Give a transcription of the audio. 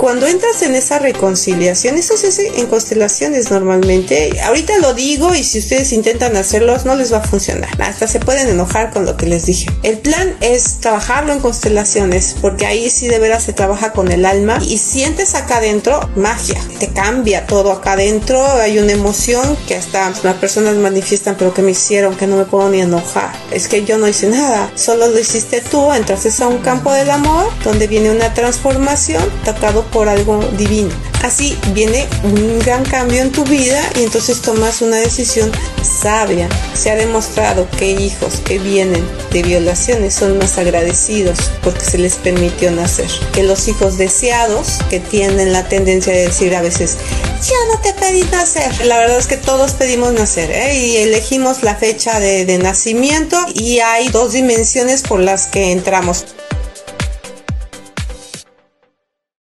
Cuando entras en esa reconciliación, eso se hace en constelaciones normalmente. Ahorita lo digo y si ustedes intentan hacerlos no les va a funcionar. Hasta se pueden enojar con lo que les dije. El plan es trabajarlo en constelaciones porque ahí sí de veras se trabaja con el alma y sientes acá adentro magia. Te cambia todo acá adentro. Hay una emoción que hasta las personas manifiestan pero que me hicieron que no me puedo ni enojar. Es que yo no hice nada. Solo lo hiciste tú. Entraste a un campo del amor donde viene una transformación tocado por algo divino. Así viene un gran cambio en tu vida y entonces tomas una decisión sabia. Se ha demostrado que hijos que vienen de violaciones son más agradecidos porque se les permitió nacer. Que los hijos deseados que tienen la tendencia de decir a veces, yo no te pedí nacer. La verdad es que todos pedimos nacer ¿eh? y elegimos la fecha de, de nacimiento y hay dos dimensiones por las que entramos